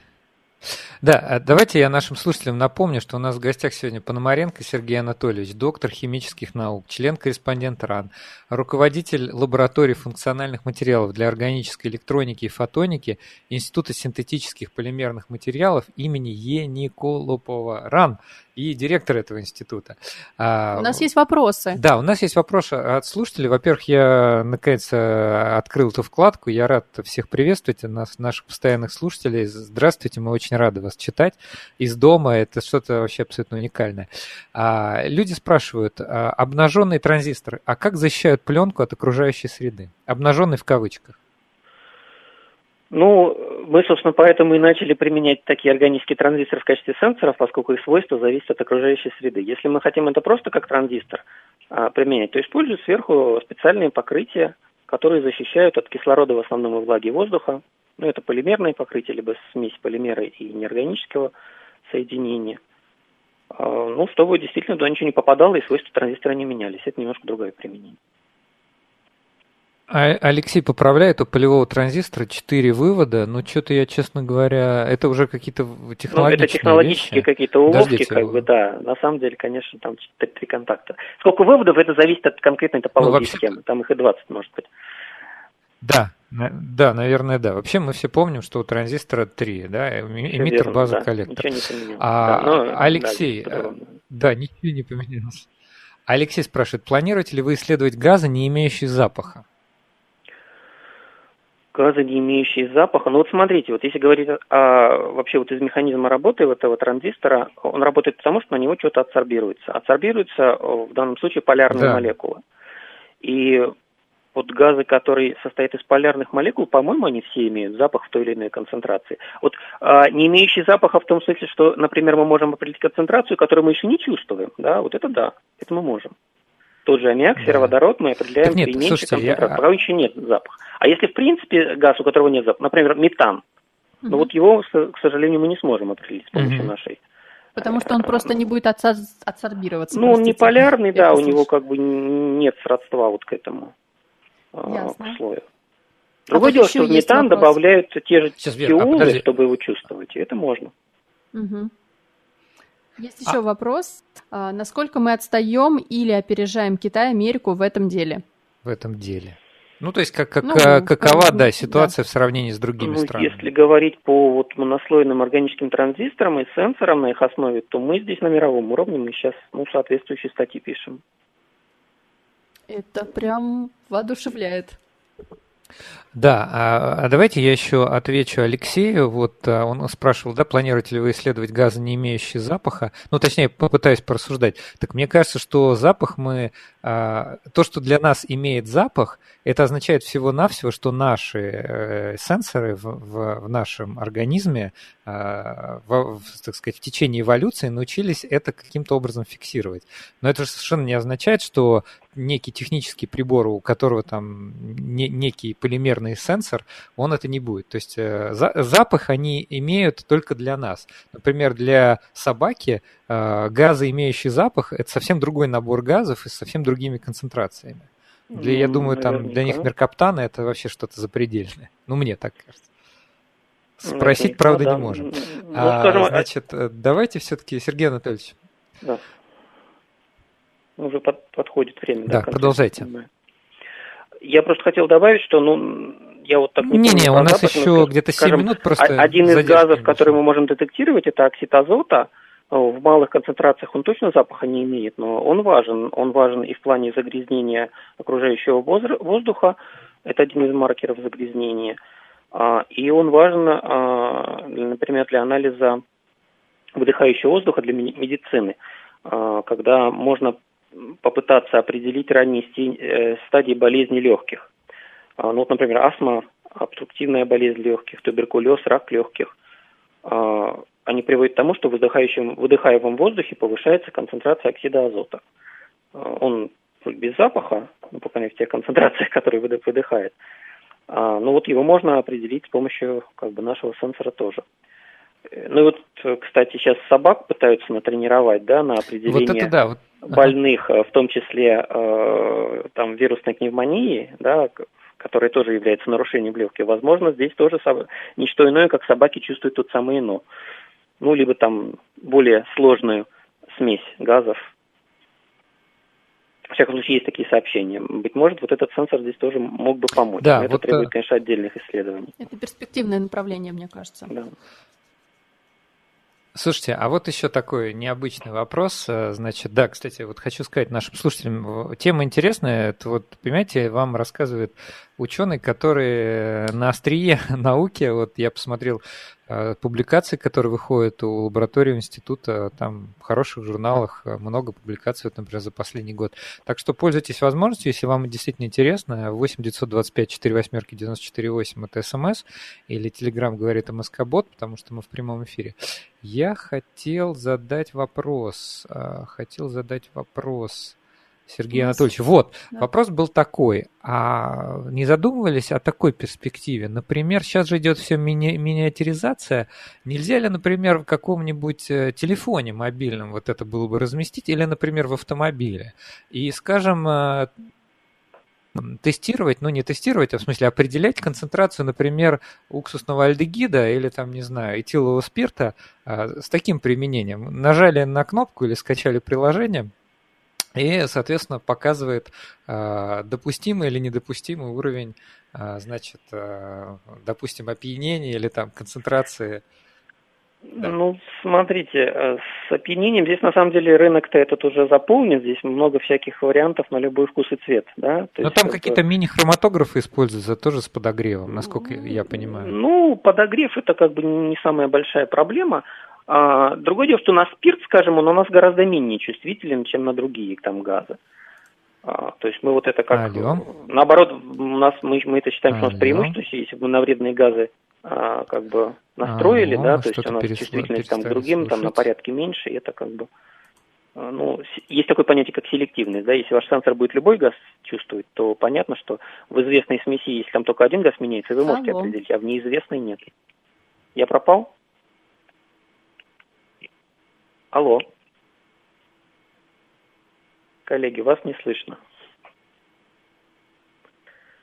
Да, а давайте я нашим слушателям напомню, что у нас в гостях сегодня Пономаренко Сергей Анатольевич, доктор химических наук, член-корреспондент РАН, руководитель лаборатории функциональных материалов для органической электроники и фотоники Института синтетических полимерных материалов имени Е. Николопова РАН и директор этого института. А, у нас есть вопросы. Да, у нас есть вопросы от слушателей. Во-первых, я наконец открыл эту вкладку. Я рад всех приветствовать, нас, наших постоянных слушателей. Здравствуйте, мы очень рады вас читать. Из дома это что-то вообще абсолютно уникальное. А, люди спрашивают, а, обнаженный транзистор, а как защищают пленку от окружающей среды? Обнаженный в кавычках. Ну, мы, собственно, поэтому и начали применять такие органические транзисторы в качестве сенсоров, поскольку их свойства зависят от окружающей среды. Если мы хотим это просто как транзистор а, применять, то используют сверху специальные покрытия, которые защищают от кислорода в основном и влаги воздуха. Ну, это полимерные покрытия, либо смесь полимера и неорганического соединения. А, ну, чтобы действительно туда ничего не попадало, и свойства транзистора не менялись. Это немножко другое применение. А Алексей поправляет, у полевого транзистора 4 вывода, но что-то я, честно говоря, это уже какие-то технологические Ну, это технологические какие-то уловки, Подождите, как бы, да. На самом деле, конечно, там три контакта. Сколько выводов, это зависит от конкретной топологии ну, вообще... схемы. Там их и 20, может быть. Да, да, наверное, да. Вообще мы все помним, что у транзистора 3, да, эмиттер, база, да, коллектор. А, да, но, Алексей, да, да, ничего не поменялось. Алексей спрашивает, планируете ли вы исследовать газы, не имеющие запаха? газы, не имеющие запаха. Ну вот смотрите, вот если говорить о, вообще вот из механизма работы вот этого транзистора, он работает потому, что на него что-то адсорбируется. Адсорбируются э, в данном случае полярные да. молекулы. И вот газы, которые состоят из полярных молекул, по-моему, они все имеют запах в той или иной концентрации. Вот а, не имеющие запаха в том смысле, что, например, мы можем определить концентрацию, которую мы еще не чувствуем, да, вот это да, это мы можем. Тот же аммиак, сероводород мы определяем так нет, при меньшей концентрации, я... пока еще нет запаха. А если в принципе газ, у которого нет запаха, например, метан, угу. ну вот его, к сожалению, мы не сможем определить с помощью угу. нашей Потому что он просто не будет отсорбироваться. Ну, он не полярный, да, у него как бы нет сродства вот к этому а, Ясно. к слою. А Другое а дело, что в метан вопрос. добавляют те же Сейчас, тиулы, а, чтобы его чувствовать, и это можно. Угу. Есть еще а... вопрос. А, насколько мы отстаем или опережаем Китай, Америку в этом деле? В этом деле. Ну, то есть, как, как, ну, какова, да, ситуация да. в сравнении с другими ну, странами? Если говорить по вот монослойным органическим транзисторам и сенсорам на их основе, то мы здесь на мировом уровне, мы сейчас ну, соответствующие статьи пишем. Это прям воодушевляет. Да, а, а давайте я еще отвечу Алексею. Вот а, он спрашивал, да, планируете ли вы исследовать газы, не имеющие запаха? Ну, точнее, попытаюсь порассуждать. Так мне кажется, что запах мы... А, то, что для нас имеет запах, это означает всего-навсего, что наши э, сенсоры в, в, нашем организме, в, так сказать, в течение эволюции научились это каким-то образом фиксировать. Но это же совершенно не означает, что некий технический прибор, у которого там не, некий полимерный сенсор, он это не будет. То есть э, за, запах они имеют только для нас. Например, для собаки э, газы, имеющие запах, это совсем другой набор газов и с совсем другими концентрациями. Для, я думаю, там для них меркаптаны это вообще что-то запредельное. Ну, мне так кажется. Спросить, Наверняка, правда, да. не можем. Ну, а, скажем, а значит, э, давайте все-таки, Сергей Анатольевич. Да. Уже под, подходит время. Да, да продолжайте. Я просто хотел добавить, что, ну, я вот так не Не-не, у нас еще где-то 7 скажем, минут просто. Один из газов, который мы можем детектировать, это оксид азота. В малых концентрациях он точно запаха не имеет, но он важен. Он важен и в плане загрязнения окружающего воздуха. Это один из маркеров загрязнения. А, и он важен, а, например, для анализа выдыхающего воздуха для медицины, а, когда можно попытаться определить ранние э, стадии болезни легких. Ну вот, например, астма, обструктивная болезнь легких, туберкулез, рак легких они приводят к тому, что в выдыхаемом воздухе повышается концентрация оксида азота. А, он без запаха, ну, по крайней мере, в тех концентрациях, которые выдыхает. А, но вот его можно определить с помощью как бы, нашего сенсора тоже. Ну и вот, кстати, сейчас собак пытаются натренировать, да, на определение вот это да, вот. больных, э, в том числе э, там вирусной пневмонии, да, которая тоже является нарушением легких. Возможно, здесь тоже соб... не что иное, как собаки чувствуют тот самый ИНО ну, либо там более сложную смесь газов. В всяком случае, есть такие сообщения. Быть может, вот этот сенсор здесь тоже мог бы помочь. Да, Но вот это требует, конечно, отдельных исследований. Это перспективное направление, мне кажется. Да. Слушайте, а вот еще такой необычный вопрос. Э, значит, да, кстати, вот хочу сказать нашим слушателям, тема интересная. Это вот, понимаете, вам рассказывает ученый, который на острие науки, вот я посмотрел э, публикации, которые выходят у лаборатории института, там в хороших журналах э, много публикаций, вот, например, за последний год. Так что пользуйтесь возможностью, если вам действительно интересно, 8 925 4 восьмерки 94 8 это смс, или Телеграм говорит МСК-бот, потому что мы в прямом эфире. Я хотел задать вопрос, э, хотел задать вопрос. Сергей. Анатольевич, вот, да. вопрос был такой, а не задумывались о такой перспективе? Например, сейчас же идет все мини миниатюризация, нельзя ли, например, в каком-нибудь э, телефоне мобильном вот это было бы разместить, или, например, в автомобиле, и, скажем, э, тестировать, ну не тестировать, а в смысле определять концентрацию, например, уксусного альдегида или там, не знаю, этилового спирта а, с таким применением. Нажали на кнопку или скачали приложение – и, соответственно, показывает э, допустимый или недопустимый уровень, э, значит, э, допустим, опьянения или там концентрации. Да. Ну, смотрите, э, с опьянением здесь на самом деле рынок-то этот уже заполнен, здесь много всяких вариантов на любой вкус и цвет, да. То Но там это... какие-то мини-хроматографы используются тоже с подогревом, насколько я понимаю. Ну, подогрев это как бы не самая большая проблема. А, другое дело, что на спирт, скажем, он у нас гораздо менее чувствителен, чем на другие там газы. А, то есть мы вот это как... Алло. Наоборот, у нас мы, мы это считаем, что у нас преимущество, если бы на вредные газы а, как бы настроили, Алло, да, то есть у нас чувствительность там к другим слушать. там на порядке меньше, и это как бы... Ну, есть такое понятие, как селективность, да, если ваш сенсор будет любой газ чувствовать, то понятно, что в известной смеси, если там только один газ меняется, вы можете Алло. определить, а в неизвестной нет. Я пропал? Алло. Коллеги, вас не слышно.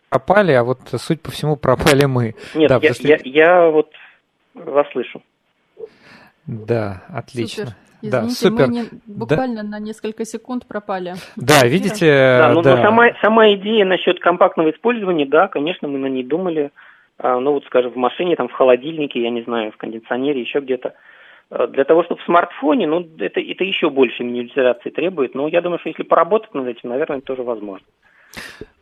Пропали, а вот, суть по всему, пропали мы. Нет, да, я, после... я, я вот вас слышу. Да, отлично. Супер. Извините, да, супер. мы не, буквально да. на несколько секунд пропали. Да, видите. Да, ну, да. сама, сама идея насчет компактного использования, да, конечно, мы на ней думали. А, ну вот, скажем, в машине, там, в холодильнике, я не знаю, в кондиционере, еще где-то. Э, для того, чтобы в смартфоне, ну, это, это еще больше минимизации требует, но я думаю, что если поработать над этим, наверное, это тоже возможно.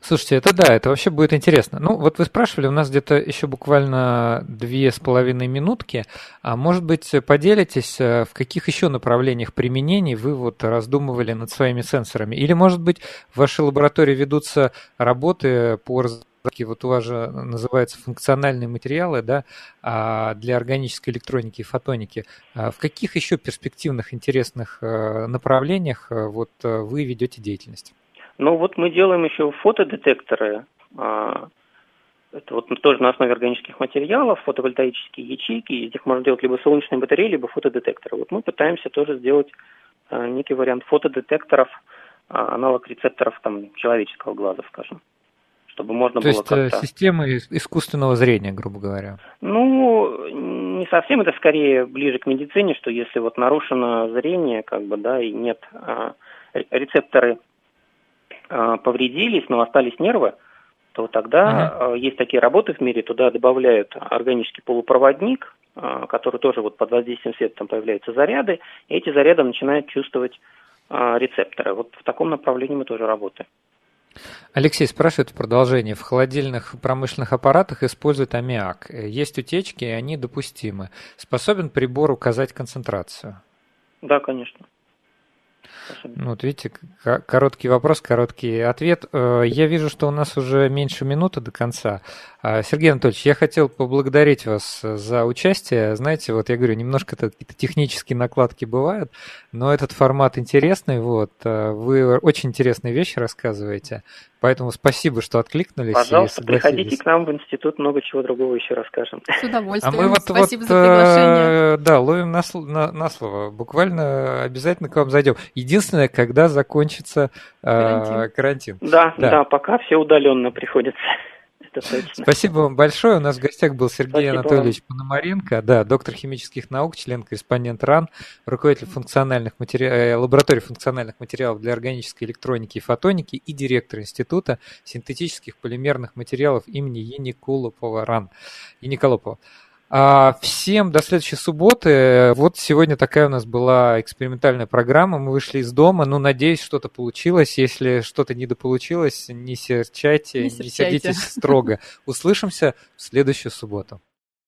Слушайте, это да, это вообще будет интересно. Ну, вот вы спрашивали, у нас где-то еще буквально две с половиной минутки. А может быть, поделитесь, э, в каких еще направлениях применений вы вот раздумывали над своими сенсорами? Или, может быть, в вашей лаборатории ведутся работы по такие вот у вас же называются функциональные материалы, да, а для органической электроники и фотоники. А в каких еще перспективных интересных э, направлениях э, вот э, вы ведете деятельность? Ну вот мы делаем еще фотодетекторы. А, это вот тоже на основе органических материалов, фотовольтаические ячейки. Из них можно делать либо солнечные батареи, либо фотодетекторы. Вот мы пытаемся тоже сделать некий вариант фотодетекторов, аналог рецепторов там, человеческого глаза, скажем чтобы можно То было есть э, как-то... системы искусственного зрения, грубо говоря? Ну, не совсем, это скорее ближе к медицине, что если вот нарушено зрение, как бы, да, и нет, а, рецепторы а, повредились, но остались нервы, то тогда uh-huh. есть такие работы в мире, туда добавляют органический полупроводник, а, который тоже вот под воздействием света там появляются заряды, и эти заряды начинают чувствовать рецепторы. Вот в таком направлении мы тоже работаем. Алексей спрашивает в продолжение. В холодильных промышленных аппаратах используют аммиак. Есть утечки, и они допустимы. Способен прибор указать концентрацию? Да, конечно. Ну, вот видите, короткий вопрос, короткий ответ. Э, я вижу, что у нас уже меньше минуты до конца. А, Сергей Анатольевич, я хотел поблагодарить вас за участие. Знаете, вот я говорю, немножко какие-то технические накладки бывают, но этот формат интересный. Вот. Э, вы очень интересные вещи рассказываете. Поэтому спасибо, что откликнулись. Пожалуйста, приходите к нам в институт, много чего другого еще расскажем. С удовольствием. А мы вот, спасибо вот, за приглашение. Э, да, ловим на, на, на слово. Буквально обязательно к вам зайдем. Единственное, когда закончится карантин. Э, карантин. Да, да, да, пока все удаленно приходится это точно. Спасибо вам большое. У нас в гостях был Сергей Спасибо Анатольевич вам. Пономаренко, да, доктор химических наук, член-корреспондент РАН, руководитель функциональных матери... Э, лаборатории функциональных материалов для органической электроники и фотоники и директор Института синтетических полимерных материалов имени Ениколопова РАН. Ениколопова. А, всем до следующей субботы. Вот сегодня такая у нас была экспериментальная программа. Мы вышли из дома. Ну, надеюсь, что-то получилось. Если что-то недополучилось, не серчайте, не, не сердитесь строго. Услышимся в следующую субботу.